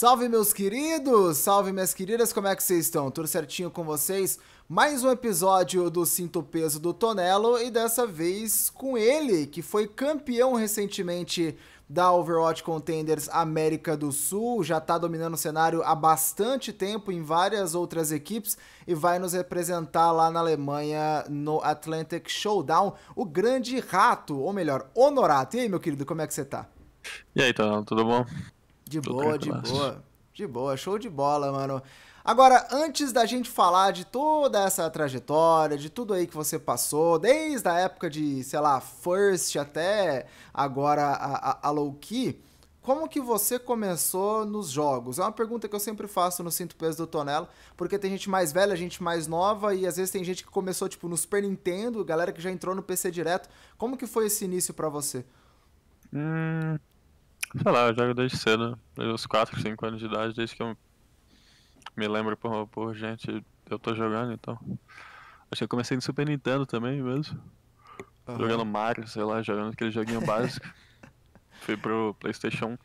Salve meus queridos, salve minhas queridas, como é que vocês estão? Tudo certinho com vocês? Mais um episódio do Cinto Peso do Tonelo e dessa vez com ele, que foi campeão recentemente da Overwatch Contenders América do Sul, já tá dominando o cenário há bastante tempo em várias outras equipes e vai nos representar lá na Alemanha no Atlantic Showdown, o grande rato, ou melhor, Honorato. E aí, meu querido, como é que você tá? E aí, Tonelo, tudo bom? De boa, de boa. De boa, show de bola, mano. Agora, antes da gente falar de toda essa trajetória, de tudo aí que você passou, desde a época de, sei lá, First até agora a, a, a Low Key, como que você começou nos jogos? É uma pergunta que eu sempre faço no Cinto Peso do Tonelo, porque tem gente mais velha, gente mais nova, e às vezes tem gente que começou, tipo, no Super Nintendo, galera que já entrou no PC direto. Como que foi esse início para você? Hum, Sei lá, eu jogo desde cedo, desde os 4, 5 anos de idade, desde que eu me lembro por, por gente, eu tô jogando, então. Acho que eu comecei no Super Nintendo também mesmo. Uhum. Jogando Mario, sei lá, jogando aquele joguinho básico. Fui pro Playstation,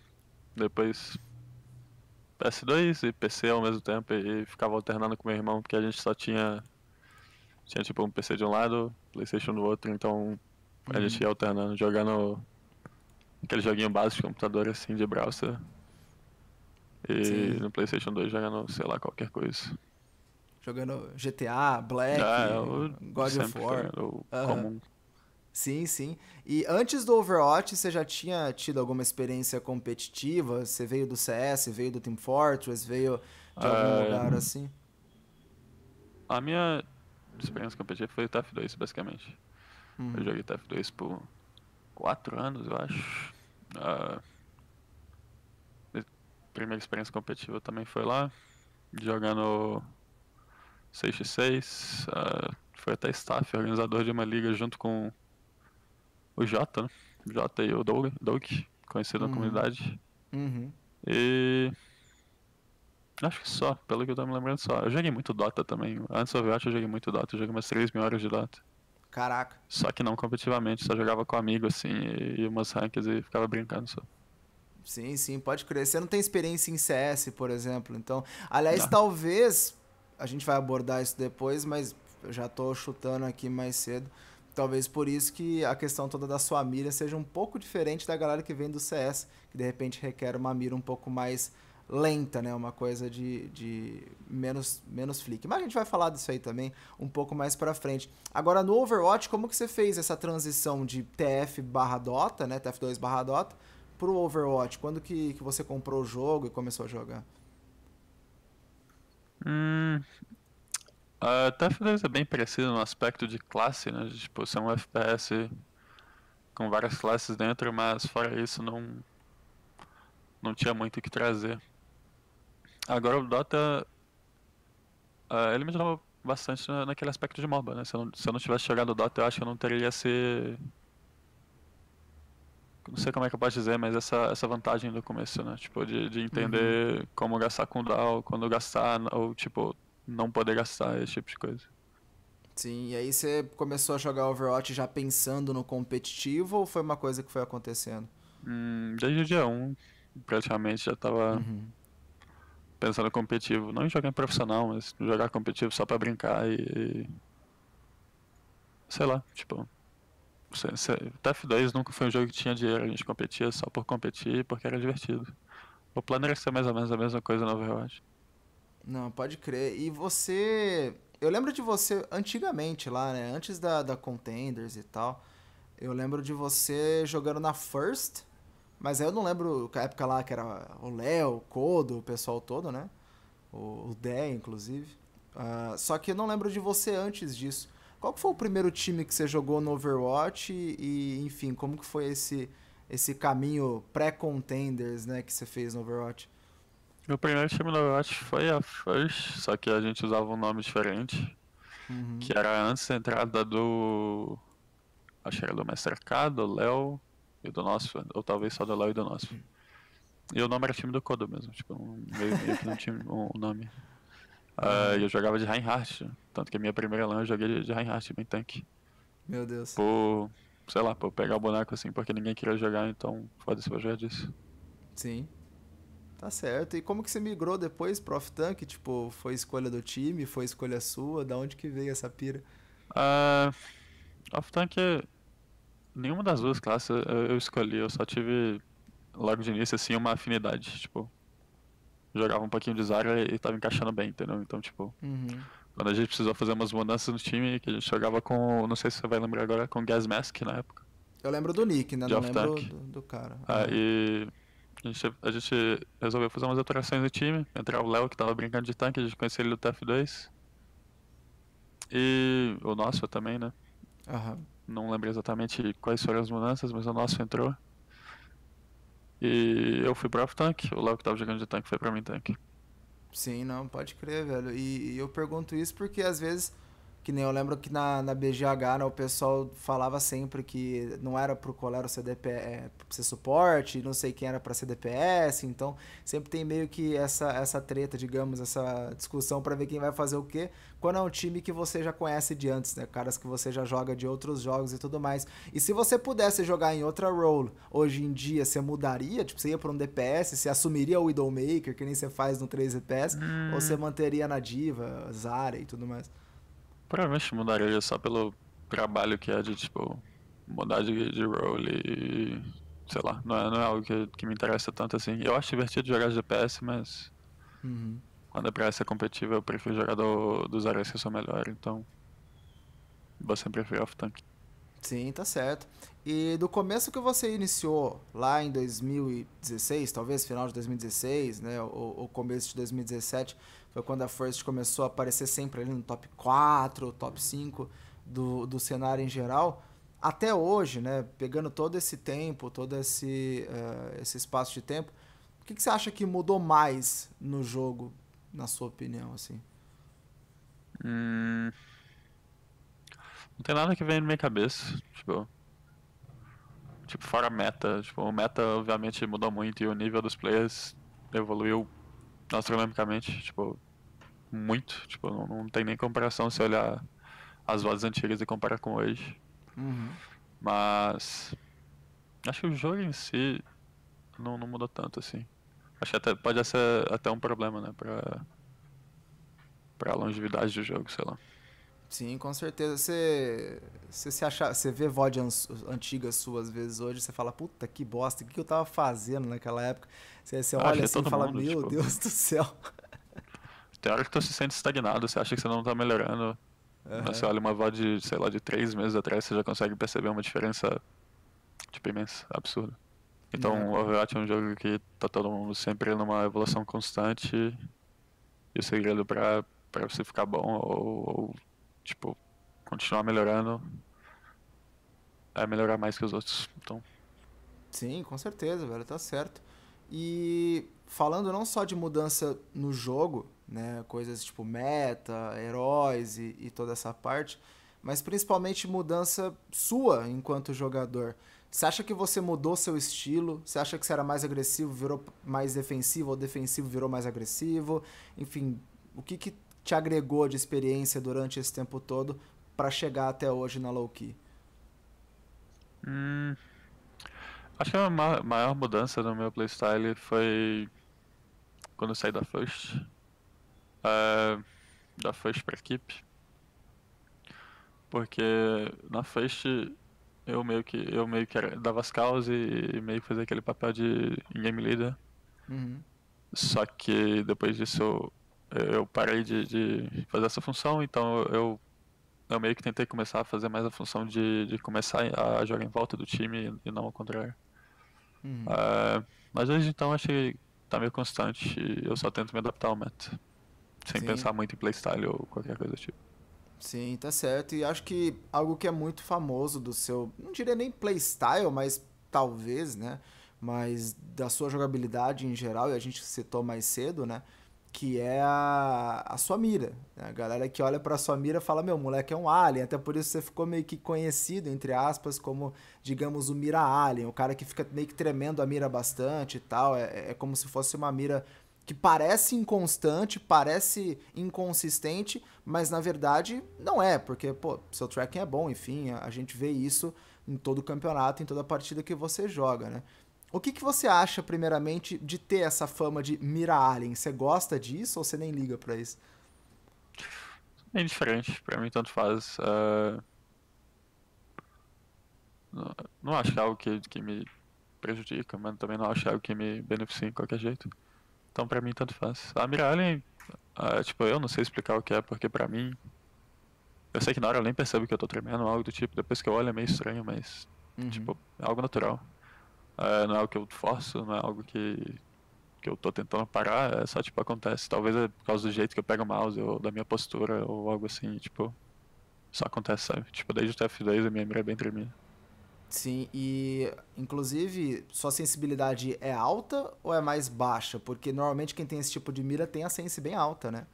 depois PS2 e PC ao mesmo tempo e ficava alternando com meu irmão, porque a gente só tinha. Tinha tipo um PC de um lado, Playstation do outro, então a gente uhum. ia alternando, jogando Aquele joguinho básico de computador assim de browser. E Sim. no Playstation 2 jogando, sei lá, qualquer coisa. Jogando GTA, Black, é, God of War. Uhum. comum. Sim, sim. E antes do Overwatch, você já tinha tido alguma experiência competitiva? Você veio do CS, veio do Team Fortress, veio de algum é... lugar assim? A minha experiência competitiva foi o TF2, basicamente. Uhum. Eu joguei TF2 por quatro anos, eu acho. Uh, primeira experiência competitiva também foi lá, jogando 6x6. Uh, foi até staff, organizador de uma liga junto com o Jota, né? Jota e o Doug, Doug conhecido uhum. na comunidade. Uhum. E. Acho que só, pelo que eu tô me lembrando só. Eu joguei muito Dota também. Antes do Overwatch eu joguei muito Dota, eu joguei umas 3 mil horas de Dota. Caraca. Só que não competitivamente, só jogava com amigo assim e, umas ranks e ficava brincando só. Sim, sim, pode crer. Você não tem experiência em CS, por exemplo. Então, aliás, não. talvez a gente vai abordar isso depois, mas eu já tô chutando aqui mais cedo. Talvez por isso que a questão toda da sua mira seja um pouco diferente da galera que vem do CS, que de repente requer uma mira um pouco mais lenta, né? Uma coisa de, de menos, menos flick. Mas a gente vai falar disso aí também um pouco mais pra frente. Agora, no Overwatch, como que você fez essa transição de TF barra Dota, né? TF2 barra Dota, pro Overwatch? Quando que, que você comprou o jogo e começou a jogar? Hum... A TF2 é bem parecido no aspecto de classe, né? Tipo, ser um FPS com várias classes dentro, mas fora isso não não tinha muito o que trazer. Agora o Dota. Uh, ele me ajudou bastante naquele aspecto de MOBA, né? Se eu, não, se eu não tivesse jogado o Dota, eu acho que eu não teria esse. Não sei como é que eu posso dizer, mas essa, essa vantagem do começo, né? Tipo, de, de entender uhum. como gastar com DAO, quando gastar, ou tipo, não poder gastar, esse tipo de coisa. Sim, e aí você começou a jogar Overwatch já pensando no competitivo ou foi uma coisa que foi acontecendo? Hum, desde o dia 1, praticamente já tava. Uhum pensando competitivo. Não em jogar em profissional, mas jogar competitivo só pra brincar e. Sei lá, tipo. TF2 nunca foi um jogo que tinha dinheiro, a gente competia só por competir porque era divertido. O plano era ser mais ou menos a mesma coisa no Overwatch. Não, pode crer. E você. Eu lembro de você antigamente lá, né? Antes da, da Contenders e tal. Eu lembro de você jogando na First mas aí eu não lembro a época lá que era o Léo, o Kodo, o pessoal todo, né? O, o Dé, inclusive. Uh, só que eu não lembro de você antes disso. Qual foi o primeiro time que você jogou no Overwatch e, e enfim, como que foi esse, esse caminho pré-contenders, né, que você fez no Overwatch? Meu primeiro time no Overwatch foi a First, só que a gente usava um nome diferente, uhum. que era antes da entrada do... acho que era do Mestre K, do Léo, e do nosso, ou talvez só do Léo e do nosso. E o nome era time do Kodo mesmo, tipo, meio, meio que não tinha o um, nome. Uh, eu jogava de Reinhardt, tanto que a minha primeira LAN eu joguei de, de Reinhardt, bem tanque. Meu Deus. Por, sei lá, por pegar o boneco assim, porque ninguém queria jogar, então foda-se, eu já disse. Sim. Tá certo. E como que você migrou depois pro off-tank? Tipo, foi escolha do time? Foi escolha sua? Da onde que veio essa pira? Uh, off-tank, nenhuma das duas classes eu, escolhi. Eu só tive, logo de início, assim, uma afinidade. Tipo, jogava um pouquinho de Zarya e tava encaixando bem, entendeu? Então, tipo, uhum. quando a gente precisou fazer umas mudanças no time, que a gente jogava com, não sei se você vai lembrar agora, com Gas Mask na época. Eu lembro do Nick, né? Não lembro do, do, cara. Aí a gente, a gente resolveu fazer umas alterações no time. Entrar o Léo, que tava brincando de tanque, a gente conheceu ele no TF2. E o nosso também, né? Uhum. Não lembro exatamente quais foram as mudanças, mas o nosso entrou. E eu fui pro off-tank, o Léo que tava jogando de tanque foi pra mim tanque. Sim, não, pode crer, velho. E, e eu pergunto isso porque às vezes que nem eu lembro que na, na BGH, né, o pessoal falava sempre que não era pro Colero ser, DP, é, ser suporte, não sei quem era para ser DPS, então sempre tem meio que essa, essa treta, digamos, essa discussão para ver quem vai fazer o quê, quando é um time que você já conhece de antes, né, caras que você já joga de outros jogos e tudo mais. E se você pudesse jogar em outra role hoje em dia, você mudaria? Tipo, você ia pra um DPS, você assumiria o Widowmaker, que nem você faz no 3 DPS, hum. ou você manteria na Diva, Zara e tudo mais? Provavelmente mudaria só pelo trabalho que é de, tipo, mudar de, de role e. sei lá, não é, não é algo que, que me interessa tanto assim. Eu acho divertido jogar DPS, mas. Uhum. Quando é pra ser competitivo, eu prefiro jogar do, dos áreas que eu sou melhor, então. Vou sempre preferir off-tank. Sim, tá certo. E do começo que você iniciou, lá em 2016, talvez final de 2016, né, ou, ou começo de 2017, foi quando a First começou a aparecer sempre ali no top 4, top 5 do, do cenário em geral. Até hoje, né, pegando todo esse tempo, todo esse, uh, esse espaço de tempo, o que, que você acha que mudou mais no jogo, na sua opinião, assim? Hum... Não tem nada que vem na minha cabeça, tipo... Tipo, fora a meta, tipo, o meta obviamente mudou muito e o nível dos players evoluiu astronomicamente, tipo, muito. Tipo, não, não tem nem comparação se olhar as vozes antigas e comparar com hoje. Uhum. Mas. Acho que o jogo em si não, não mudou tanto assim. Acho que até, pode ser até um problema, né? Pra, pra longevidade do jogo, sei lá. Sim, com certeza. Você, você se acha, você vê VOD antigas suas vezes hoje, você fala, puta que bosta, o que eu tava fazendo naquela época? Você, você olha é assim e fala, mundo, meu tipo... Deus do céu. Tem hora que tu se sente estagnado, você acha que você não tá melhorando. Uhum. Você olha uma VOD, sei lá, de três meses atrás, você já consegue perceber uma diferença, tipo, imensa, absurda. Então, o Overwatch é um jogo que tá todo mundo sempre numa evolução constante. E o segredo pra, pra você ficar bom ou, ou tipo, continuar melhorando é melhorar mais que os outros. Então. Sim, com certeza, velho, tá certo. E falando não só de mudança no jogo, né, coisas tipo meta, heróis e, e toda essa parte, mas principalmente mudança sua enquanto jogador. Você acha que você mudou seu estilo? Você acha que você era mais agressivo, virou mais defensivo, ou defensivo virou mais agressivo? Enfim, o que, que te agregou de experiência durante esse tempo todo para chegar até hoje na low key? Hum, acho que a maior mudança no meu playstyle foi quando eu saí da First. Uh, da First pra equipe. Porque na First eu meio que eu meio que dava as causas e, meio que fazia aquele papel de game leader. Uhum. Só que depois disso eu parei de, de fazer essa função, então eu, eu meio que tentei começar a fazer mais a função de, de começar a jogar em volta do time e não ao contrário. Uhum. Uh, mas hoje então achei que tá meio constante e eu só tento me adaptar ao meta. Sem Sim. pensar muito em playstyle ou qualquer coisa do tipo. Sim, tá certo. E acho que algo que é muito famoso do seu, não diria nem playstyle, mas talvez, né? Mas da sua jogabilidade em geral, e a gente citou mais cedo, né? Que é a, a sua mira. Né? A galera que olha para sua mira fala: meu, moleque é um alien. Até por isso você ficou meio que conhecido, entre aspas, como, digamos, o mira alien. O cara que fica meio que tremendo a mira bastante e tal. É, é como se fosse uma mira que parece inconstante, parece inconsistente, mas na verdade não é, porque, pô, seu tracking é bom, enfim, a gente vê isso em todo campeonato, em toda partida que você joga, né? O que, que você acha, primeiramente, de ter essa fama de mira alien? Você gosta disso ou você nem liga pra isso? É diferente, pra mim tanto faz. Uh... Não, não acho que é algo que, que me prejudica, mas também não acho que é algo que me beneficia de qualquer jeito. Então pra mim tanto faz. A mira alien, uh, tipo, eu não sei explicar o que é, porque pra mim eu sei que na hora eu nem percebo que eu tô tremendo, algo do tipo. Depois que eu olho é meio estranho, mas. Uhum. Tipo, é algo natural. É, não é algo que eu forço, não é algo que, que eu tô tentando parar, é só tipo acontece. Talvez é por causa do jeito que eu pego o mouse ou da minha postura ou algo assim, tipo. Só acontece, sabe? Tipo, desde o TF2 a minha mira é bem tremida. Sim, e inclusive sua sensibilidade é alta ou é mais baixa? Porque normalmente quem tem esse tipo de mira tem a sense bem alta, né?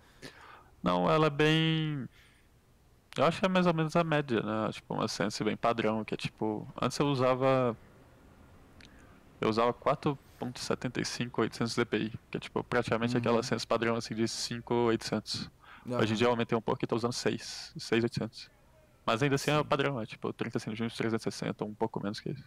Não, ela é bem eu acho que é mais ou menos a média, né? Tipo, uma sense bem padrão, que é tipo. Antes eu usava. Eu usava 4.75 800 dpi, que é tipo praticamente uhum. aquela sense padrão assim de 5800. Uhum. Hoje em dia eu aumentei um pouco e tô usando 6, 6800. Mas ainda assim é o padrão, é tipo 30 centímetros 360, um pouco menos que isso.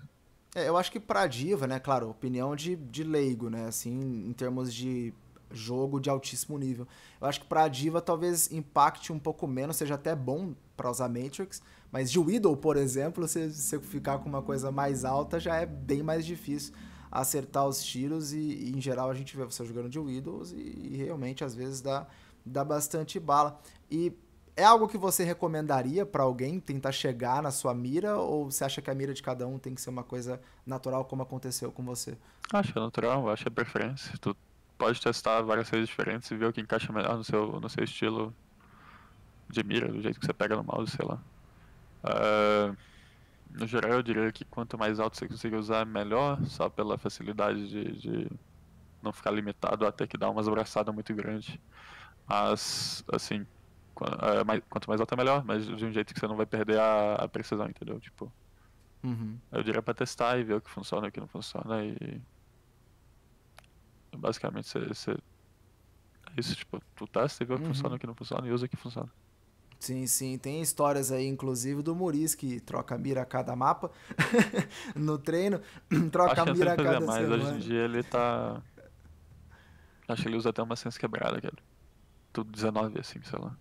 É, eu acho que pra diva, né, claro, opinião de, de leigo, né, assim, em termos de jogo de altíssimo nível. Eu acho que para a Diva talvez impacte um pouco menos, seja até bom para usar Matrix, mas de Widow, por exemplo, se você ficar com uma coisa mais alta, já é bem mais difícil acertar os tiros e, e em geral a gente vê você jogando de Widows e, e, realmente às vezes dá, dá bastante bala. E é algo que você recomendaria para alguém tentar chegar na sua mira ou você acha que a mira de cada um tem que ser uma coisa natural como aconteceu com você? Acho natural, acho é preferência. Tu pode testar várias coisas diferentes e ver o que encaixa melhor no seu, no seu estilo de mira, do jeito que você pega no mouse, sei lá. Uh, no geral, eu diria que quanto mais alto você conseguir usar, melhor, só pela facilidade de, de não ficar limitado a ter que dar umas abraçadas muito grandes. Mas, assim, mais, quanto mais alto é melhor, mas de um jeito que você não vai perder a, a precisão, entendeu? Tipo, uhum. eu diria pra testar e ver o que funciona e o que não funciona e Basicamente, você, você... é isso, tipo, tu testa e vê o que uhum. funciona, o que não funciona e usa o que funciona. Sim, sim. Tem histórias aí, inclusive, do Muris, que troca mira a cada mapa no treino, troca Acho mira a cada mais. semana. Hoje em dia ele tá... Acho que ele usa até uma sense quebrada, cara. Tudo 19, assim, sei lá.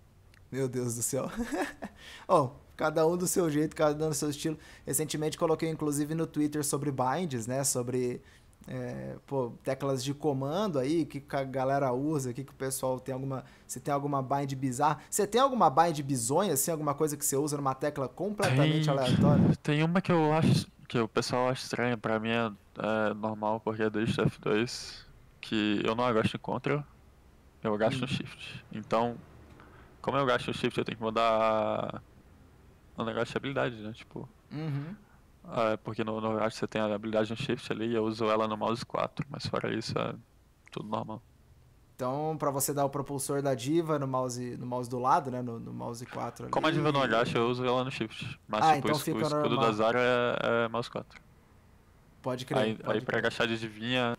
Meu Deus do céu. oh, cada um do seu jeito, cada um do seu estilo. Recentemente coloquei, inclusive, no Twitter sobre binds, né? Sobre é, pô, teclas de comando aí, que a galera usa, que, que o pessoal tem alguma. Se tem alguma bind bizarra. Você tem alguma bind bizonha, assim, alguma coisa que você usa numa tecla completamente tem, aleatória? Tem uma que eu acho que o pessoal acha estranha, pra mim é, é normal porque é desde F2, que eu não agacho em Ctrl, eu agacho hum. no Shift. Então, como eu agacho no Shift, eu tenho que mudar o negócio de habilidade, né? Tipo. Uhum. Ah, é porque no, no você tem a habilidade no Shift ali e eu uso ela no mouse 4, mas fora isso é tudo normal. Então, para você dar o propulsor da diva no mouse, no mouse do lado, né? No, no mouse 4 ali. Como a diva não agacha, eu uso ela no Shift. Mas ah, tipo, então fica o escudo da Zara é, é, mouse 4. Pode crer. Aí, pode aí pra agachar de divinha.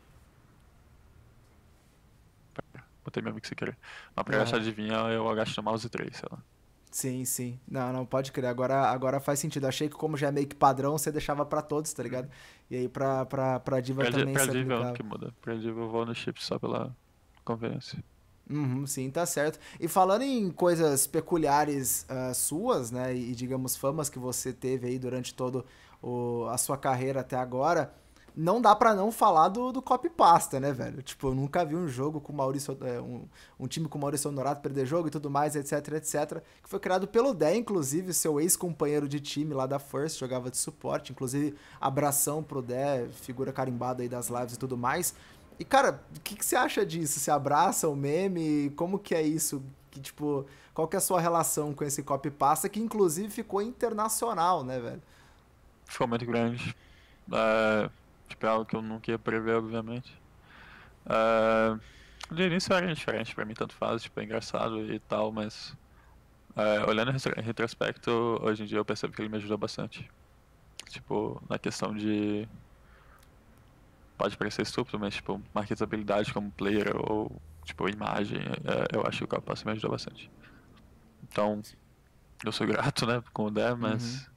Botei mesmo que você querer. Mas pra agachar de divinha eu agacho no mouse 3, sei lá. Sim, sim. Não, não, pode crer. Agora, agora faz sentido. Achei que como já é meio que padrão, você deixava para todos, tá ligado? E aí pra, pra, pra Diva pra também pra se Diva é que muda. Pra Diva eu vou no chip só pela conveniência. Uhum, sim, tá certo. E falando em coisas peculiares uh, suas, né, e digamos famas que você teve aí durante toda a sua carreira até agora, não dá para não falar do, do copy pasta, né, velho? Tipo, eu nunca vi um jogo com Maurício, é, um, um time com Maurício Honorato perder jogo e tudo mais, etc, etc. Que foi criado pelo Dé, inclusive, seu ex-companheiro de time lá da First, jogava de suporte. Inclusive, abração pro Dé, figura carimbada aí das lives e tudo mais. E, cara, o que, que você acha disso? Você abraça o meme? Como que é isso? Que, tipo, qual que é a sua relação com esse copy pasta que, inclusive, ficou internacional, né, velho? Ficou muito grande. É É algo que eu nunca ia prever, obviamente. Uh, de início era diferente pra mim, tanto faz, tipo, é engraçado e tal, mas uh, olhando em retrospecto, hoje em dia eu percebo que ele me ajudou bastante. Tipo, na questão de. Pode parecer estúpido, mas tipo, marketabilidade como player ou tipo, imagem, uh, eu acho que o Capasso me ajudou bastante. Então, eu sou grato, né, com o DE, mas. Uhum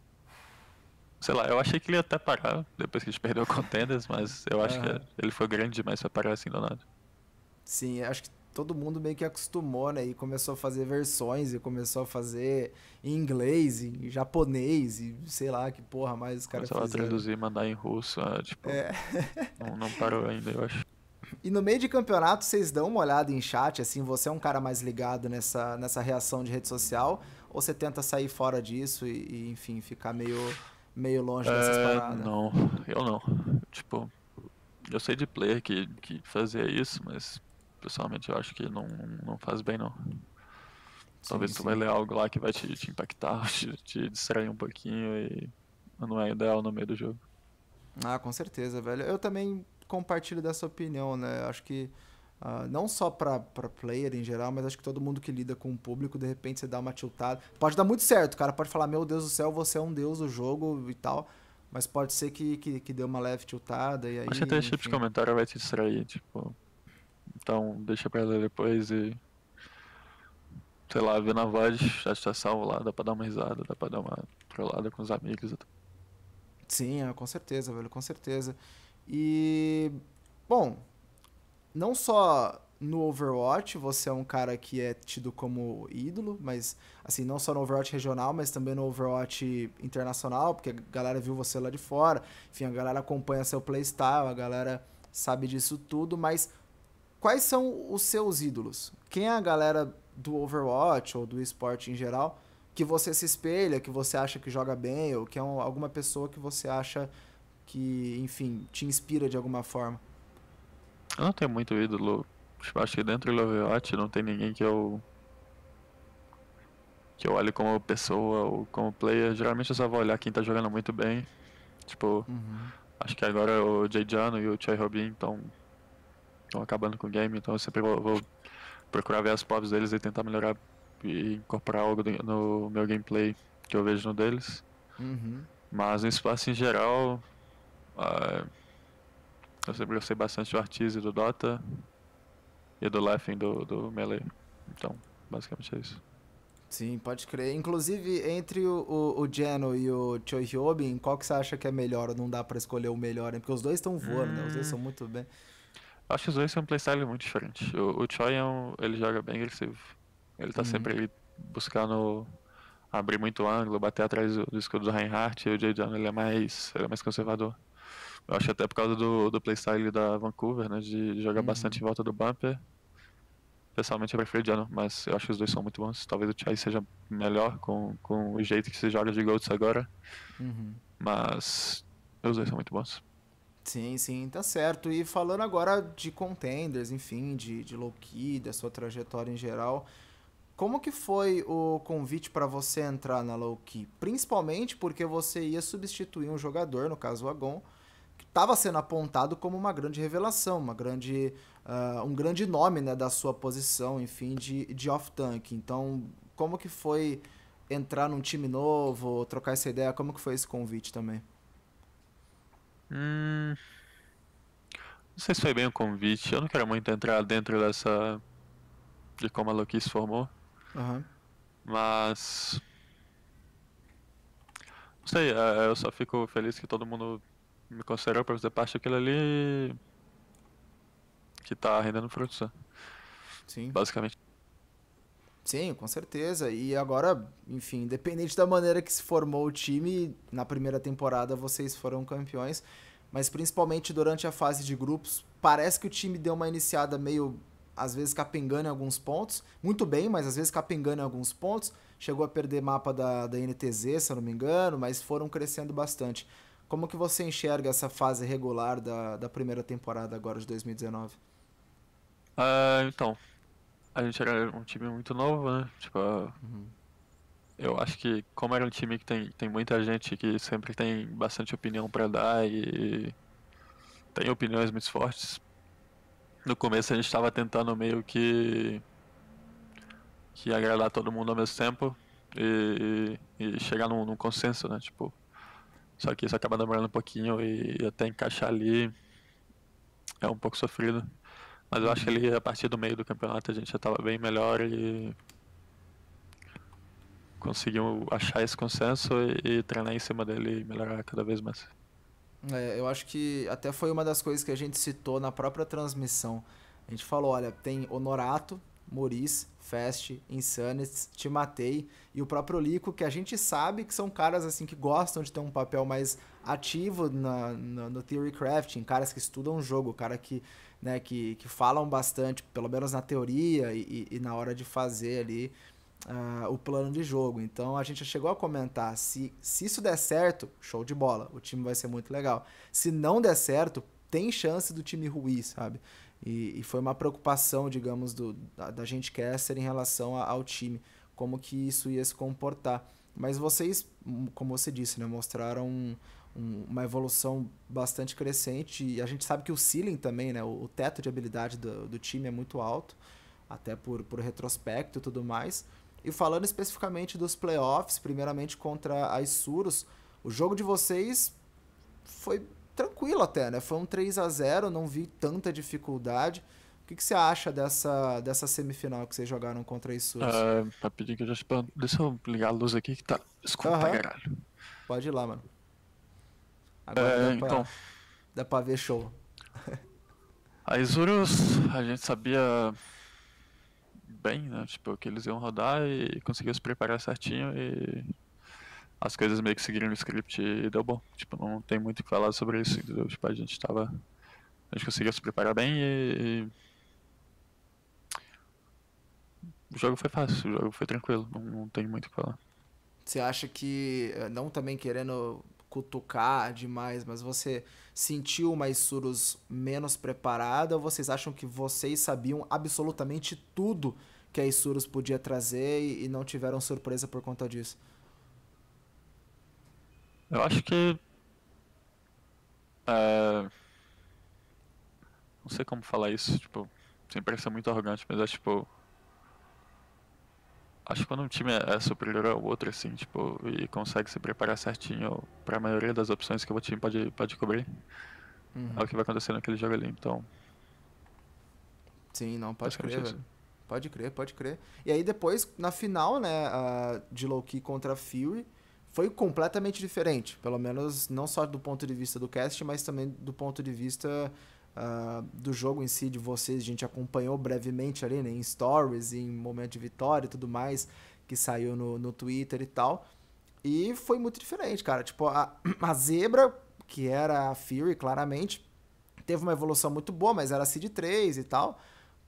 Sei lá, eu achei que ele ia até parar depois que a gente perdeu o Contenders, mas eu acho uhum. que ele foi grande demais pra parar assim do nada. Sim, acho que todo mundo meio que acostumou, né? E começou a fazer versões e começou a fazer em inglês, em japonês e sei lá que porra mais os caras fizeram. Traduzir e mandar em russo, ah, tipo, é. não, não parou ainda, eu acho. E no meio de campeonato, vocês dão uma olhada em chat, assim, você é um cara mais ligado nessa, nessa reação de rede social, ou você tenta sair fora disso e, e enfim, ficar meio, meio longe dessas é, paradas? Não, eu não. Tipo, eu sei de player que, que fazia isso, mas pessoalmente eu acho que não, não faz bem não. Talvez sim, tu sim. vai ler algo lá que vai te, te impactar, te, te distrair um pouquinho e não é ideal no meio do jogo. Ah, com certeza, velho. Eu também compartilho dessa opinião, né? Acho que uh, não só para player em geral, mas acho que todo mundo que lida com o público, de repente você dá uma tiltada. Pode dar muito certo, o cara pode falar, meu Deus do céu, você é um deus do jogo e tal. Mas pode ser que, que, que dê uma leve tiltada e aí. Acho que até esse tipo de comentário vai te distrair, tipo. Então deixa pra ler depois e. Sei lá, ver na voz, já está salvo lá, dá pra dar uma risada, dá pra dar uma trollada com os amigos. Sim, é, com certeza, velho, com certeza. E, bom, não só no Overwatch você é um cara que é tido como ídolo, mas assim, não só no Overwatch regional, mas também no Overwatch internacional, porque a galera viu você lá de fora. Enfim, a galera acompanha seu playstyle, a galera sabe disso tudo, mas quais são os seus ídolos? Quem é a galera do Overwatch ou do esporte em geral que você se espelha, que você acha que joga bem, ou que é alguma pessoa que você acha que, enfim, te inspira de alguma forma? Eu não tenho muito ídolo. Tipo, acho que dentro do Overwatch não tem ninguém que eu. que eu olhe como pessoa ou como player. Geralmente eu só vou olhar quem tá jogando muito bem. Tipo, uhum. acho que agora o Jay Jano e o Chai Robin estão. estão acabando com o game, então eu sempre vou, vou procurar ver as pops deles e tentar melhorar e incorporar algo no meu gameplay que eu vejo no deles. Uhum. Mas no espaço em geral, Uh, eu sempre gostei bastante do Artise do Dota e do Laughing do, do Melee. Então, basicamente é isso. Sim, pode crer. Inclusive, entre o, o, o Geno e o Choi Hyobin, qual que você acha que é melhor? Não dá para escolher o melhor, hein? Porque os dois estão voando, hum... né? Os dois são muito bem. Acho que os dois são um playstyle muito diferente. O, o Choi é um, ele joga bem agressivo. Ele tá uhum. sempre ali buscando abrir muito ângulo, bater atrás do, do escudo do Reinhardt. E o Jay John, ele é mais, ele é mais conservador. Eu acho até por causa do, do playstyle da Vancouver, né? De jogar uhum. bastante em volta do bumper. Pessoalmente eu prefiro o Jano, mas eu acho que os dois são muito bons. Talvez o Chai seja melhor com, com o jeito que se joga de Golds agora. Uhum. Mas os dois são muito bons. Sim, sim, tá certo. E falando agora de contenders, enfim, de, de low-key, da sua trajetória em geral, como que foi o convite para você entrar na low-key? Principalmente porque você ia substituir um jogador, no caso o Agon, estava sendo apontado como uma grande revelação, uma grande, uh, um grande nome né, da sua posição, enfim, de, de off-tank. Então, como que foi entrar num time novo, trocar essa ideia? Como que foi esse convite também? Hum, não sei se foi bem o convite. Eu não quero muito entrar dentro dessa. de como a Loki se formou. Uhum. Mas. Não sei, é, eu só fico feliz que todo mundo me considerou para fazer parte daquilo ali que tá rendendo frutos. Né? Sim. Basicamente. Sim, com certeza. E agora, enfim, independente da maneira que se formou o time, na primeira temporada vocês foram campeões, mas principalmente durante a fase de grupos, parece que o time deu uma iniciada meio, às vezes, capengando em alguns pontos. Muito bem, mas às vezes capengando em alguns pontos. Chegou a perder mapa da, da NTZ, se eu não me engano, mas foram crescendo bastante. Como que você enxerga essa fase regular da, da primeira temporada agora de 2019? Uh, ah, então, a gente era um time muito novo, né? Tipo, uhum. eu acho que como era um time que tem, tem muita gente que sempre tem bastante opinião para dar e tem opiniões muito fortes, no começo a gente estava tentando meio que que agradar todo mundo ao mesmo tempo e, e chegar num, num consenso, né? Tipo, só que isso acaba demorando um pouquinho e até encaixar ali é um pouco sofrido. Mas eu acho que ali a partir do meio do campeonato a gente já estava bem melhor e conseguir achar esse consenso e, e treinar em cima dele e melhorar cada vez mais. É, eu acho que até foi uma das coisas que a gente citou na própria transmissão. A gente falou, olha, tem Honorato, Maurice, Fast, Insanity, Te Matei e o próprio Lico, que a gente sabe que são caras assim que gostam de ter um papel mais ativo na, na, no Theory Crafting, caras que estudam o jogo, cara que, né, que, que falam bastante, pelo menos na teoria e, e na hora de fazer ali uh, o plano de jogo. Então a gente já chegou a comentar: se, se isso der certo, show de bola, o time vai ser muito legal. Se não der certo, tem chance do time ruir, sabe? E, e foi uma preocupação, digamos, do, da, da gente caster em relação a, ao time, como que isso ia se comportar. Mas vocês, como você disse, né, mostraram um, um, uma evolução bastante crescente e a gente sabe que o ceiling também, né, o, o teto de habilidade do, do time é muito alto, até por, por retrospecto e tudo mais. E falando especificamente dos playoffs, primeiramente contra a Isurus, o jogo de vocês foi tranquilo até, né? Foi um 3 a 0 não vi tanta dificuldade. O que, que você acha dessa, dessa semifinal que vocês jogaram contra a Isurus? Uh, rapidinho que eu já Deixa eu ligar a luz aqui que tá escuro uhum. pra caralho. Pode ir lá, mano. Agora é, dá, pra, então... dá pra ver show. a Isurus, a gente sabia bem, né? Tipo, que eles iam rodar e conseguiu se preparar certinho e as coisas meio que seguiram o script e deu bom. Tipo, não tem muito o que falar sobre isso, entendeu? Tipo, a gente tava. A gente conseguiu se preparar bem e. O jogo foi fácil, o jogo foi tranquilo, não, não tem muito o que falar. Você acha que, eh, não também querendo cutucar demais, mas você sentiu uma Isurus menos preparada ou vocês acham que vocês sabiam absolutamente tudo que a Isurus podia trazer e, e não tiveram surpresa por conta disso? Eu acho que. É... Não sei como falar isso, tipo, sem parecer muito arrogante, mas é tipo. Acho que quando um time é superior ao outro, assim, tipo, e consegue se preparar certinho para a maioria das opções que o time pode, pode cobrir, uhum. é o que vai acontecer naquele jogo ali, então. Sim, não, pode crer, velho. Pode crer, pode crer. E aí depois, na final, né, de Loki contra Fury, foi completamente diferente. Pelo menos não só do ponto de vista do cast, mas também do ponto de vista uh, do jogo em si, de vocês. A gente acompanhou brevemente ali, né, em stories, em momento de vitória e tudo mais, que saiu no, no Twitter e tal. E foi muito diferente, cara. Tipo, a, a Zebra, que era a Fury, claramente, teve uma evolução muito boa, mas era Seed 3 e tal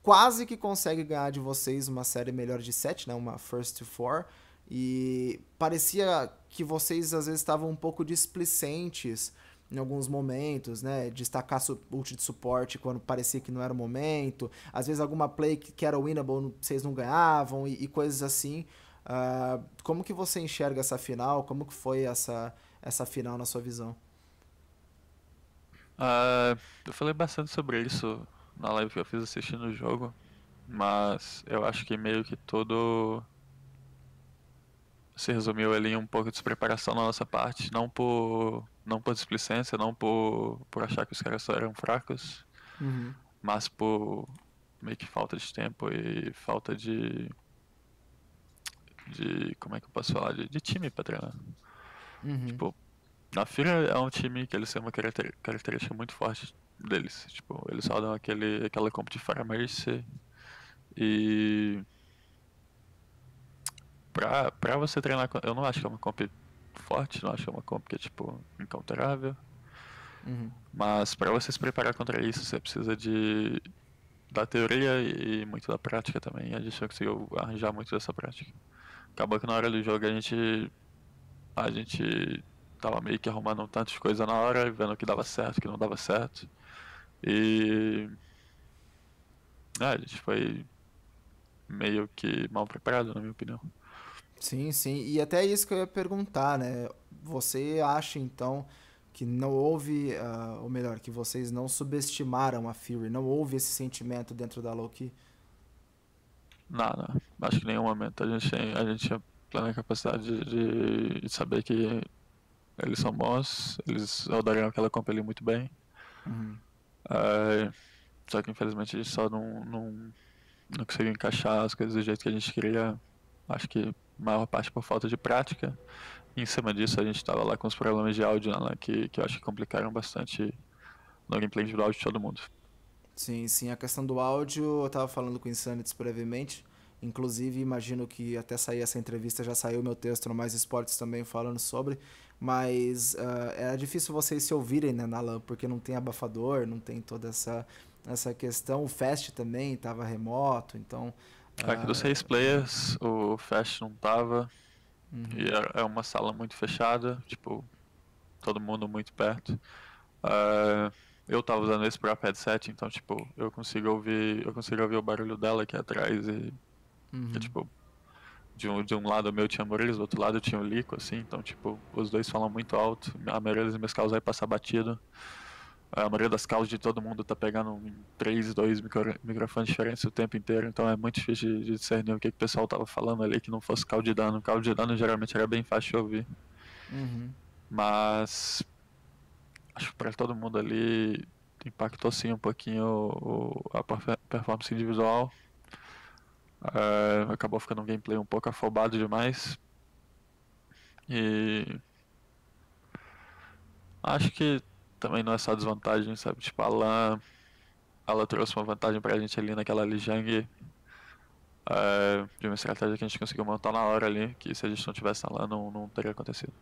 quase que consegue ganhar de vocês uma série melhor de 7, né? Uma first to four. E parecia que vocês às vezes estavam um pouco displicentes em alguns momentos, né? Destacar ult de suporte quando parecia que não era o momento. Às vezes alguma play que era winnable vocês não ganhavam e, e coisas assim. Uh, como que você enxerga essa final? Como que foi essa, essa final na sua visão? Uh, eu falei bastante sobre isso na live que eu fiz assistindo o jogo, mas eu acho que meio que todo se resumiu ali um pouco de despreparação da nossa parte, não por não por displicência, não por, por achar que os caras só eram fracos, uhum. mas por meio que falta de tempo e falta de de como é que eu posso falar de, de time para treinar. Uhum. Tipo, na Fira é um time que eles têm uma característica muito forte deles. Tipo, eles rodam aquele, aquela comp de Mercy e. Pra, pra você treinar. Eu não acho que é uma comp forte, não acho que é uma comp que é tipo incounterável. Uhum. Mas para você se preparar contra isso, você precisa de da teoria e muito da prática também. A gente conseguiu arranjar muito dessa prática. Acabou que na hora do jogo a gente a gente tava meio que arrumando um tanto de coisa na hora, vendo o que dava certo, o que não dava certo. E. Ah, a gente foi meio que mal preparado, na minha opinião. Sim, sim. E até isso que eu ia perguntar, né? Você acha então que não houve, uh, ou melhor, que vocês não subestimaram a Fury, não houve esse sentimento dentro da Loki? Não. Acho que em nenhum momento. A gente, a gente tinha plena capacidade de, de saber que eles são bons, eles rodariam aquela comp ali muito bem. Uhum. Uh, só que infelizmente a gente só não, não, não conseguiu encaixar as coisas do jeito que a gente queria. Acho que maior parte por falta de prática. Em cima disso, a gente estava lá com os problemas de áudio lá, que, que eu acho que complicaram bastante no gameplay individual de todo mundo. Sim, sim. A questão do áudio, eu estava falando com o Insanity brevemente. Inclusive, imagino que até sair essa entrevista já saiu meu texto no Mais Esportes também falando sobre. Mas uh, era difícil vocês se ouvirem né, na LAN, porque não tem abafador, não tem toda essa, essa questão. O Fast também estava remoto, então. Uh, Aqui dos seis players, o Fast não tava. Uhum. E é, é uma sala muito fechada, tipo, todo mundo muito perto. Uh, eu tava usando esse próprio headset, então, tipo, eu consigo ouvir, eu consigo ouvir o barulho dela aqui atrás e Uhum. Que, tipo, de um, de um lado meu tinha Moriles, do outro lado tinha o Lico, assim, então, tipo, os dois falam muito alto. A maioria das minhas calls vai passar batido. A maioria das calls de todo mundo tá pegando 3, 2 micro, microfones diferentes o tempo inteiro, então é muito difícil de, de discernir o que, que o pessoal tava falando ali que não fosse call de dano. Call de dano geralmente era bem fácil de ouvir. Uhum. Mas acho que pra todo mundo ali impactou sim um pouquinho o, a performance individual. Uh, acabou ficando um gameplay um pouco afobado demais. E. Acho que também não é só desvantagem, sabe? Tipo, a Lan. Ela trouxe uma vantagem pra gente ali naquela Lijiang. Uh, de uma estratégia que a gente conseguiu montar na hora ali. Que se a gente não tivesse na Lan, não, não teria acontecido.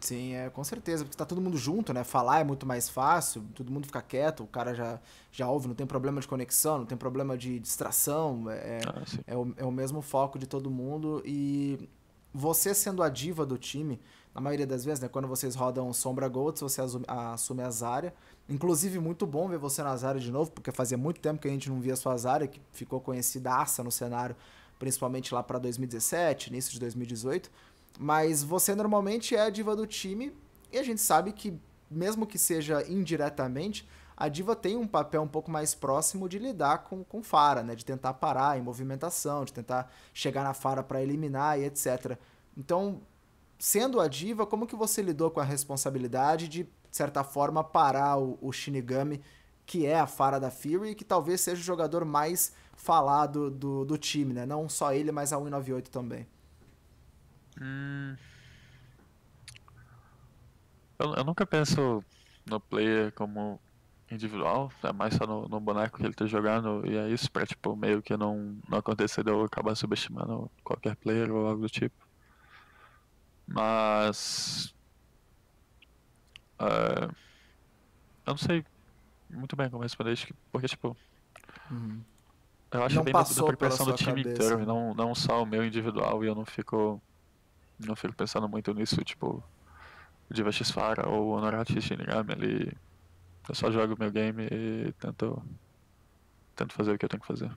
Sim, é, com certeza, porque tá todo mundo junto, né? Falar é muito mais fácil, todo mundo fica quieto, o cara já, já ouve, não tem problema de conexão, não tem problema de distração, é, ah, é, o, é o mesmo foco de todo mundo e você sendo a diva do time, na maioria das vezes, né? Quando vocês rodam Sombra Golds, você assume, a Zarya. Inclusive, muito bom ver você na Zarya de novo, porque fazia muito tempo que a gente não via a sua Zarya, que ficou conhecidaça no cenário, principalmente lá para 2017, início de 2018. Mas você normalmente é a diva do time e a gente sabe que, mesmo que seja indiretamente, a diva tem um papel um pouco mais próximo de lidar com, com Fara, né? De tentar parar em movimentação, de tentar chegar na Fara para eliminar e etc. Então, sendo a diva, como que você lidou com a responsabilidade de, de certa forma, parar o, o Shinigami, que é a Fara da Fury, e que talvez seja o jogador mais falado do, do time, né? Não só ele, mas a 198 também. Hum... Eu, eu, nunca penso no player como individual, é mais só no, no, boneco que ele tá jogando, e é isso pra, tipo, meio que não, não acontecer de eu acabar subestimando qualquer player ou algo do tipo. Mas. Uh, eu não sei muito bem como responder isso, porque, tipo. Uhum. Eu acho não bem da, da preparação do time cabeça. inteiro, não, não só o meu individual, e eu não fico não fico pensando muito nisso, tipo, Diva X-Fara ou Honorati Shinigami ali. Eu só jogo meu game e tento, tento fazer o que eu tenho que fazer.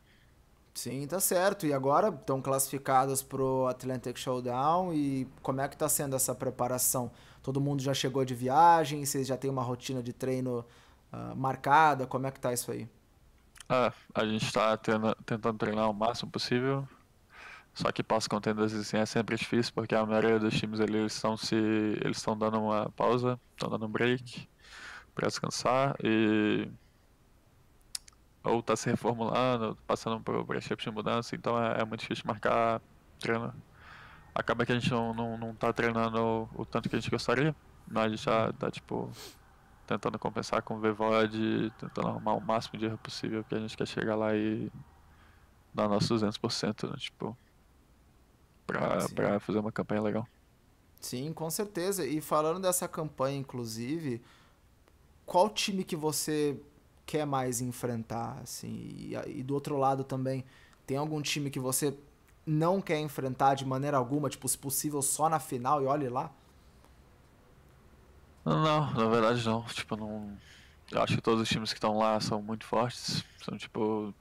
Sim, tá certo. E agora estão classificados pro Atlantic Showdown e como é que tá sendo essa preparação? Todo mundo já chegou de viagem? Vocês já têm uma rotina de treino uh, marcada? Como é que tá isso aí? Ah, a gente está tentando treinar o máximo possível. Só que pós-contendas assim é sempre difícil, porque a maioria dos times ali eles estão se eles estão dando uma pausa, estão dando um break para descansar e ou tá se reformulando, passando por breakup de mudança, então é, é, muito difícil marcar treino. Acaba que a gente não, não, não tá treinando o, o tanto que a gente gostaria, mas a gente já tá tipo tentando compensar com o VVOD, tentando arrumar o máximo de erro possível, porque a gente quer chegar lá e dar nosso 200%, né? Tipo, para fazer uma campanha legal. Sim, com certeza. E falando dessa campanha, inclusive, qual time que você quer mais enfrentar? Assim, e, e, do outro lado também, tem algum time que você não quer enfrentar de maneira alguma, tipo, se possível, só na final e olhe lá? Não, na verdade não. Tipo, não. Eu acho que todos os times que estão lá são muito fortes. São tipo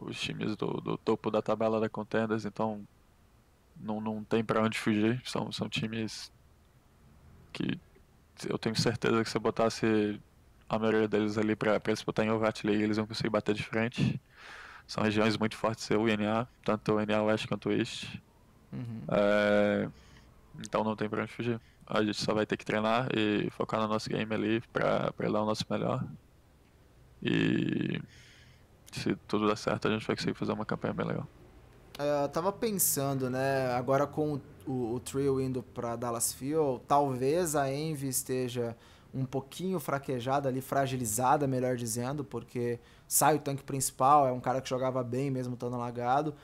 os times do, do topo da tabela da Contenders, então não, não tem para onde fugir. São, são times que eu tenho certeza que se botasse a maioria deles ali para disputar em Overwatch League, eles vão conseguir bater de frente. São regiões muito fortes, o INA, tanto o NA West quanto o East. Uhum. É, então não tem para onde fugir. A gente só vai ter que treinar e focar no nosso game ali para dar o nosso melhor. E se tudo der certo, a gente vai conseguir fazer uma campanha bem legal. É, eu tava pensando, né, agora com o, o trio indo para Dallas Fuel, talvez a Envy esteja um pouquinho fraquejada ali, fragilizada, melhor dizendo, porque sai o tanque principal, é um cara que jogava bem mesmo estando alagado,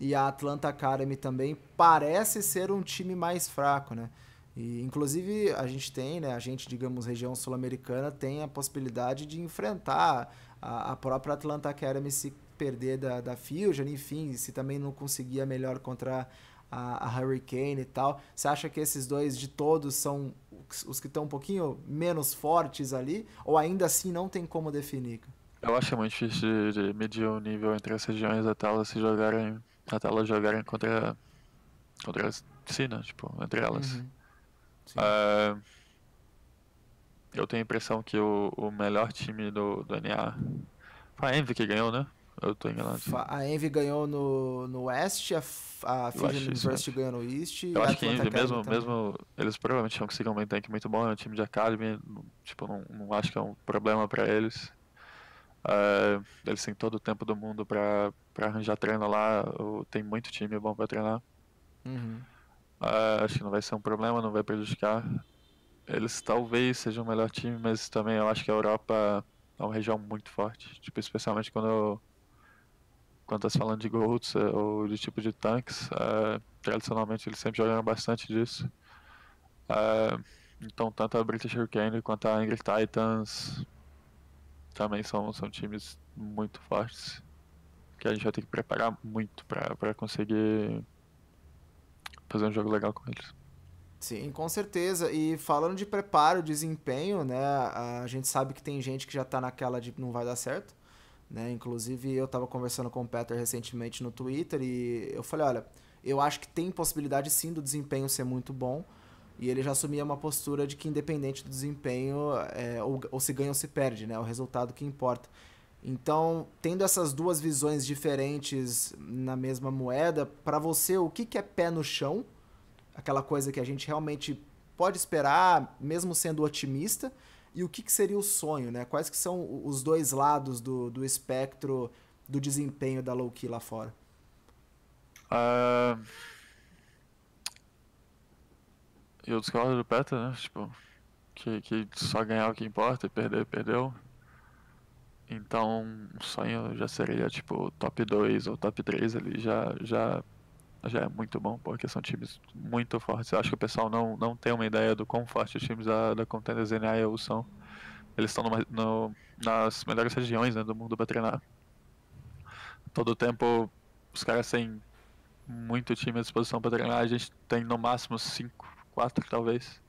e a Atlanta Academy também parece ser um time mais fraco, né? E, inclusive, a gente tem, né, a gente, digamos, região sul-americana, tem a possibilidade de enfrentar a, a própria Atlanta Academy se perder da, da Fusion, enfim, se também não conseguir a melhor contra a, a, Hurricane e tal. Você acha que esses dois de todos são os que estão um pouquinho menos fortes ali? Ou ainda assim não tem como definir? Eu acho muito difícil de, de medir o nível entre as regiões até elas se jogarem, até elas jogarem contra, contra si, né? Tipo, entre elas. Uhum. Uh, eu tenho a impressão que o, o melhor time do, do NA foi a Envy que ganhou, né? Eu tô enganado. A Envy ganhou no, no West, a, a Fusion University ganhou no East. Eu acho que a Envy, mesmo, mesmo. Eles provavelmente vão conseguir um tank muito bom, é um time de Academy. Tipo, não, não acho que é um problema pra eles. Uh, eles têm todo o tempo do mundo pra, pra arranjar treino lá. Tem muito time bom pra treinar. Uhum. Uh, acho que não vai ser um problema, não vai prejudicar. Eles talvez sejam o melhor time, mas também eu acho que a Europa é uma região muito forte. Tipo, especialmente quando quando está se falando de GOATs é, ou de tipo de tanques, é, tradicionalmente eles sempre jogaram bastante disso. É, então, tanto a British Hurricane quanto a Angry Titans também são, são times muito fortes que a gente vai ter que preparar muito para conseguir fazer um jogo legal com eles. Sim, com certeza. E falando de preparo, desempenho, né? A gente sabe que tem gente que já está naquela de não vai dar certo. Né? Inclusive, eu estava conversando com o Peter recentemente no Twitter e eu falei: olha, eu acho que tem possibilidade sim do desempenho ser muito bom. E ele já assumia uma postura de que, independente do desempenho, é, ou, ou, se ganha ou se perde, né? É o resultado que importa. Então, tendo essas duas visões diferentes na mesma moeda, para você, o que, que é pé no chão? Aquela coisa que a gente realmente pode esperar, mesmo sendo otimista, e o que, que seria o sonho, né? Quais que são os dois lados do, do espectro do desempenho da low key lá fora? Uh... Eu discordo do Peter, né? Tipo, que, que só ganhar o que importa e perder, perdeu. Então, o sonho já seria, tipo, top 2 ou top 3 ali, já, já, já é muito bom, porque são times muito fortes. Eu acho que o pessoal não, não tem uma ideia do quão fortes os times da, da Contenders NA são. Eles estão nas melhores regiões né, do mundo para treinar. Todo tempo os caras têm muito time à disposição para treinar. A gente tem no máximo 5, 4 talvez.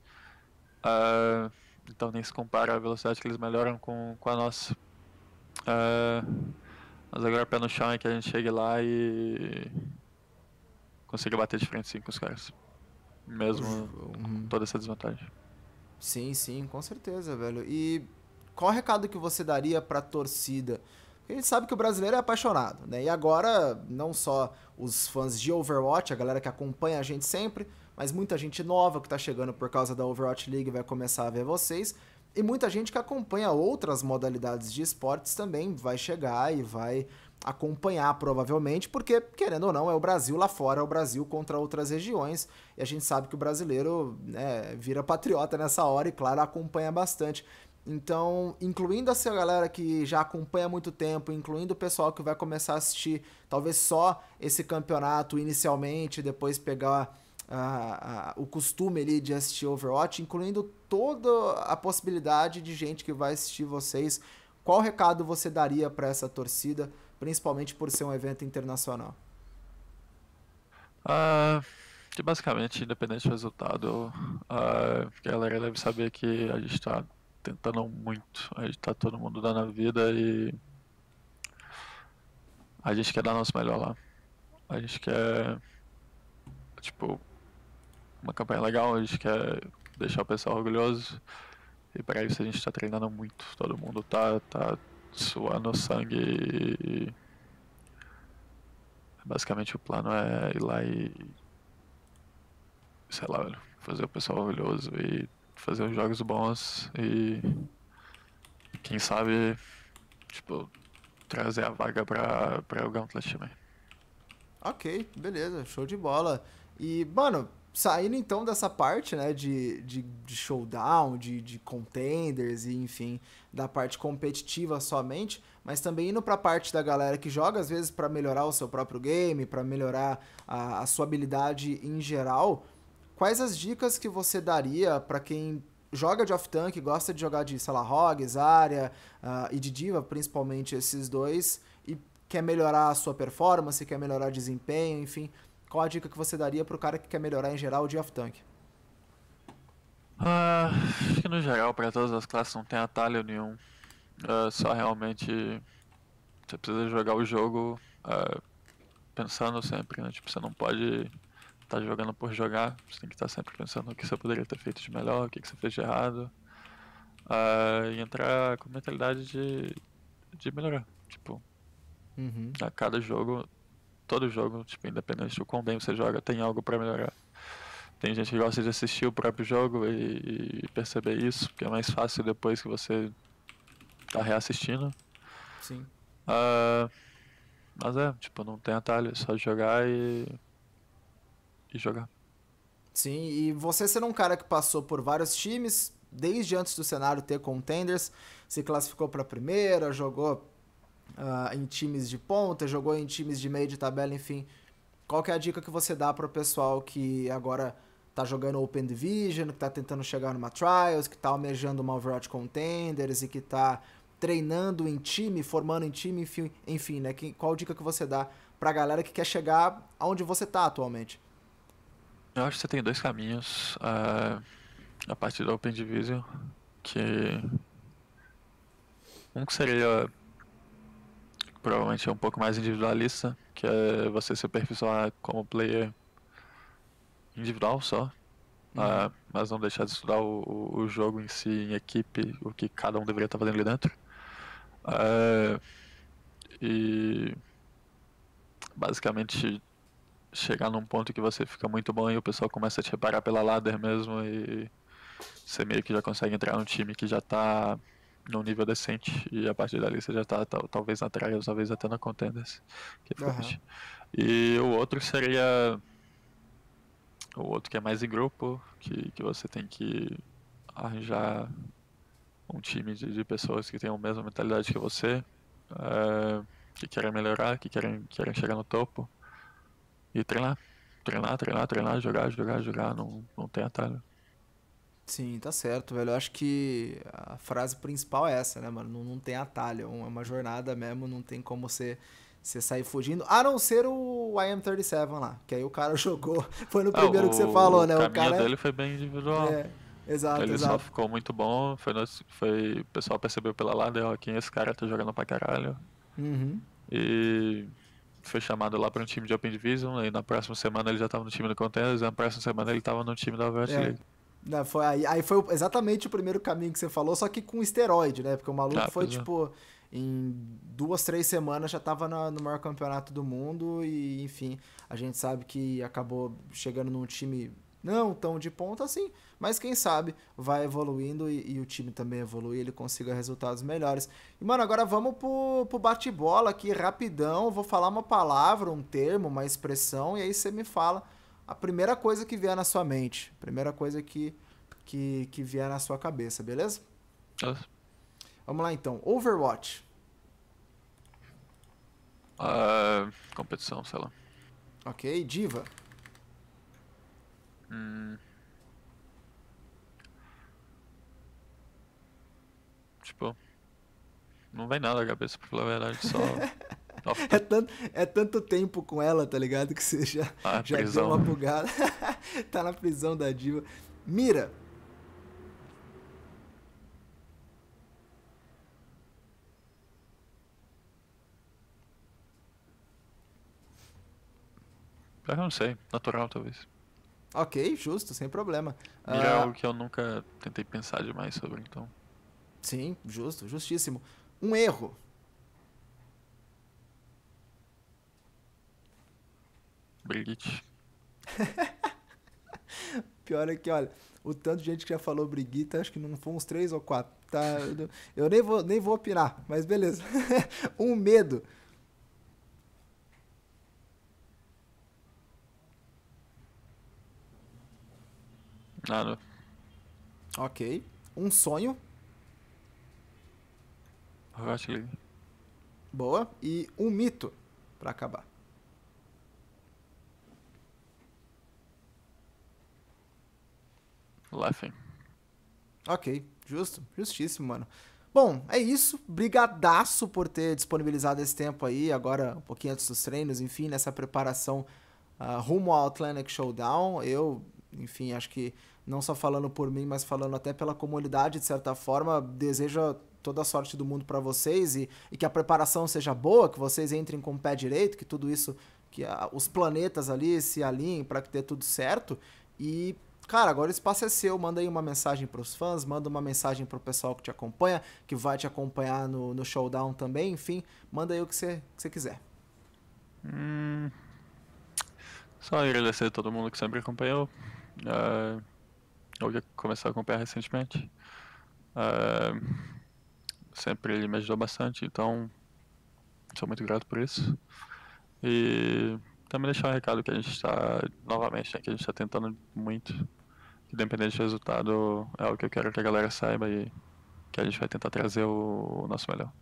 Uh, então nem se compara a velocidade que eles melhoram com, com a nossa. Uh, mas agora pé no chão é que a gente chegue lá e consiga bater de frente sim com os caras. Mesmo uhum. com toda essa desvantagem. Sim, sim, com certeza, velho. E qual o recado que você daria para a torcida? Porque a gente sabe que o brasileiro é apaixonado, né? E agora, não só os fãs de Overwatch, a galera que acompanha a gente sempre, mas muita gente nova que está chegando por causa da Overwatch League vai começar a ver vocês. E muita gente que acompanha outras modalidades de esportes também vai chegar e vai acompanhar provavelmente, porque, querendo ou não, é o Brasil lá fora, é o Brasil contra outras regiões, e a gente sabe que o brasileiro né, vira patriota nessa hora e, claro, acompanha bastante. Então, incluindo essa galera que já acompanha há muito tempo, incluindo o pessoal que vai começar a assistir talvez só esse campeonato inicialmente, depois pegar uh, uh, o costume ali de assistir Overwatch, incluindo toda a possibilidade de gente que vai assistir vocês, qual recado você daria para essa torcida, principalmente por ser um evento internacional? Uh, que basicamente, independente do resultado, a galera deve saber que a gente está tentando muito. A gente tá todo mundo dando a vida e a gente quer dar nosso melhor lá. A gente quer, tipo, uma campanha legal, a gente quer deixar o pessoal orgulhoso. E para isso a gente tá treinando muito. Todo mundo tá, tá suando sangue basicamente o plano é ir lá e sei lá, fazer o pessoal orgulhoso e fazer uns jogos bons e quem sabe, tipo, trazer a vaga pra, pra o Gauntlet também. Ok, beleza, show de bola. E, mano, saindo então dessa parte, né, de, de, de showdown, de, de contenders e, enfim, da parte competitiva somente, mas também indo para a parte da galera que joga, às vezes, para melhorar o seu próprio game, para melhorar a, a, sua habilidade em geral, quais as dicas que você daria para quem joga de off-tank, gosta de jogar de, sei lá, Rogue, Zarya uh, e de Diva, principalmente esses dois, e quer melhorar a sua performance, quer melhorar desempenho, enfim, qual a dica que você daria pro cara que quer melhorar em geral de off-tank? Uh, acho que no geral, para todas as classes, não tem atalho nenhum. Uh, só realmente você precisa jogar o jogo uh, pensando sempre, né? Tipo, você não pode estar tá jogando por jogar, você tem que estar tá sempre pensando o que você poderia ter feito de melhor, o que, que você fez de errado. Uh, e entrar com mentalidade de, de melhorar. Tipo, uhum. a cada jogo todo jogo, tipo, independente do quão bem você joga, tem algo para melhorar. Tem gente que gosta de assistir o próprio jogo e, e, perceber isso, porque é mais fácil depois que você tá reassistindo. Sim. Uh, mas é, tipo, não tem atalho, é só jogar e. e jogar. Sim, e você sendo um cara que passou por vários times, desde antes do cenário ter contenders, se classificou para a primeira, jogou uh, em times de ponta, jogou em times de meio de tabela, enfim. Qual que é a dica que você dá para o pessoal que agora tá jogando Open Division, que tá tentando chegar numa Trials, que tá almejando uma Overwatch Contenders e que tá treinando em time, formando em time, enfim, enfim né? Que, qual dica que você dá pra galera que quer chegar aonde você tá atualmente? Eu acho que você tem dois caminhos. Uh, a partir da Open Division, que um que seria provavelmente é um pouco mais individualista, que é você se aperfeiçoar como player individual só, uhum. uh, mas não deixar de estudar o, o, jogo em si, em equipe, o que cada um deveria estar fazendo ali dentro. Uh, e basicamente chegar num ponto que você fica muito bom e o pessoal começa a te reparar pela ladder mesmo e você meio que já consegue entrar num time que já está num nível decente e a partir dali você já tá talvez na trials, talvez até na contenders. É uhum. E o outro seria o outro que é mais em grupo, que, que você tem que arranjar um time de, de pessoas que tenham a mesma mentalidade que você, é, que querem melhorar, que querem, querem chegar no topo e treinar. Treinar, treinar, treinar, jogar, jogar, jogar, não, não tem atalho. Sim, tá certo, velho. Eu acho que a frase principal é essa, né, mano? Não, não tem atalho, é uma jornada mesmo, não tem como você, você sair fugindo, a não ser o IM37 lá, que aí o cara jogou, foi no ah, primeiro o, que você falou, né? O caminho cara dele foi bem individual. É, exato, Ele exato. só ficou muito bom, foi, foi o pessoal percebeu pela ladder, ó, quem esse cara tá jogando pra caralho. Uhum. E foi chamado lá para um time de Open Division, e na próxima semana ele já tava no time do Contenders, e na próxima semana ele tava no time da Overwatch é. League. Não, foi, aí, aí foi exatamente o primeiro caminho que você falou, só que com esteroide, né? Porque o maluco ah, foi, é. tipo, em duas, três semanas já tava na, no maior campeonato do mundo e, enfim, a gente sabe que acabou chegando num time não tão de ponta assim, mas quem sabe vai evoluindo e, e o time também evolui ele consiga resultados melhores. E, mano, agora vamos pro, pro bate-bola aqui rapidão, vou falar uma palavra, um termo, uma expressão e aí você me fala a primeira coisa que vier na sua mente. A primeira coisa que, que, que vier na sua cabeça, beleza? Vamos lá então. Overwatch. Uh, competição, sei lá. Ok. Diva. Hum. Tipo. Não vem nada na cabeça, pra falar a verdade, só. é, tanto, é tanto tempo com ela, tá ligado? Que você já, ah, já deu uma bugada. tá na prisão da diva. Mira. Eu não sei, natural talvez. Ok, justo, sem problema. Mira uh... é algo que eu nunca tentei pensar demais sobre, então. Sim, justo, justíssimo. Um erro. Brigitte. Pior é que, olha, o tanto de gente que já falou Brigitte, acho que não foram uns três ou quatro. Tá? Eu nem vou, nem vou opinar, mas beleza. um medo. Nada. Ok. Um sonho. Rocket Boa. E um mito, para acabar. Laughing. Ok, justo, justíssimo, mano. Bom, é isso. Brigadaço por ter disponibilizado esse tempo aí, agora um pouquinho antes dos treinos, enfim, nessa preparação uh, rumo ao Atlantic Showdown. Eu, enfim, acho que não só falando por mim, mas falando até pela comunidade, de certa forma, desejo toda a sorte do mundo para vocês e, e, que a preparação seja boa, que vocês entrem com o pé direito, que tudo isso, que a, os planetas ali se alinhem para que dê tudo certo. E Cara, agora o espaço é seu. Manda aí uma mensagem para os fãs, manda uma mensagem para o pessoal que te acompanha, que vai te acompanhar no, no showdown também. Enfim, manda aí o que você, que você quiser. Hum, só agradecer a todo mundo que sempre acompanhou. Uh, ou que começou a acompanhar recentemente. Uh, sempre ele me ajudou bastante, então sou muito grato por isso. E também deixar um recado que a gente está, novamente, né, que a gente está tentando muito independente do resultado, é o que eu quero que a galera saiba e que a gente vai tentar trazer o, nosso melhor.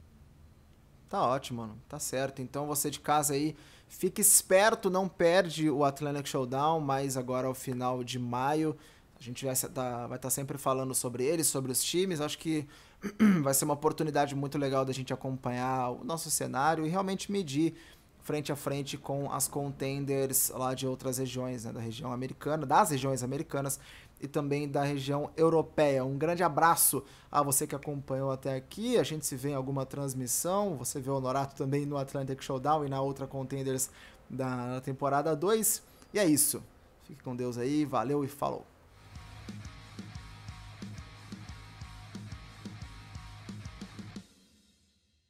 Tá ótimo, mano. Tá certo. Então você de casa aí, fique esperto, não perde o Atlantic Showdown, mas agora ao final de maio. A gente vai estar tá, vai tá sempre falando sobre eles, sobre os times. Acho que vai ser uma oportunidade muito legal da gente acompanhar o nosso cenário e realmente medir frente a frente com as contenders lá de outras regiões, né, da região americana, das regiões americanas e também da região europeia. Um grande abraço a você que acompanhou até aqui. A gente se vê em alguma transmissão. Você vê o Norato também no Atlantic Showdown e na outra Contenders da temporada 2. E é isso. Fique com Deus aí. Valeu e falou.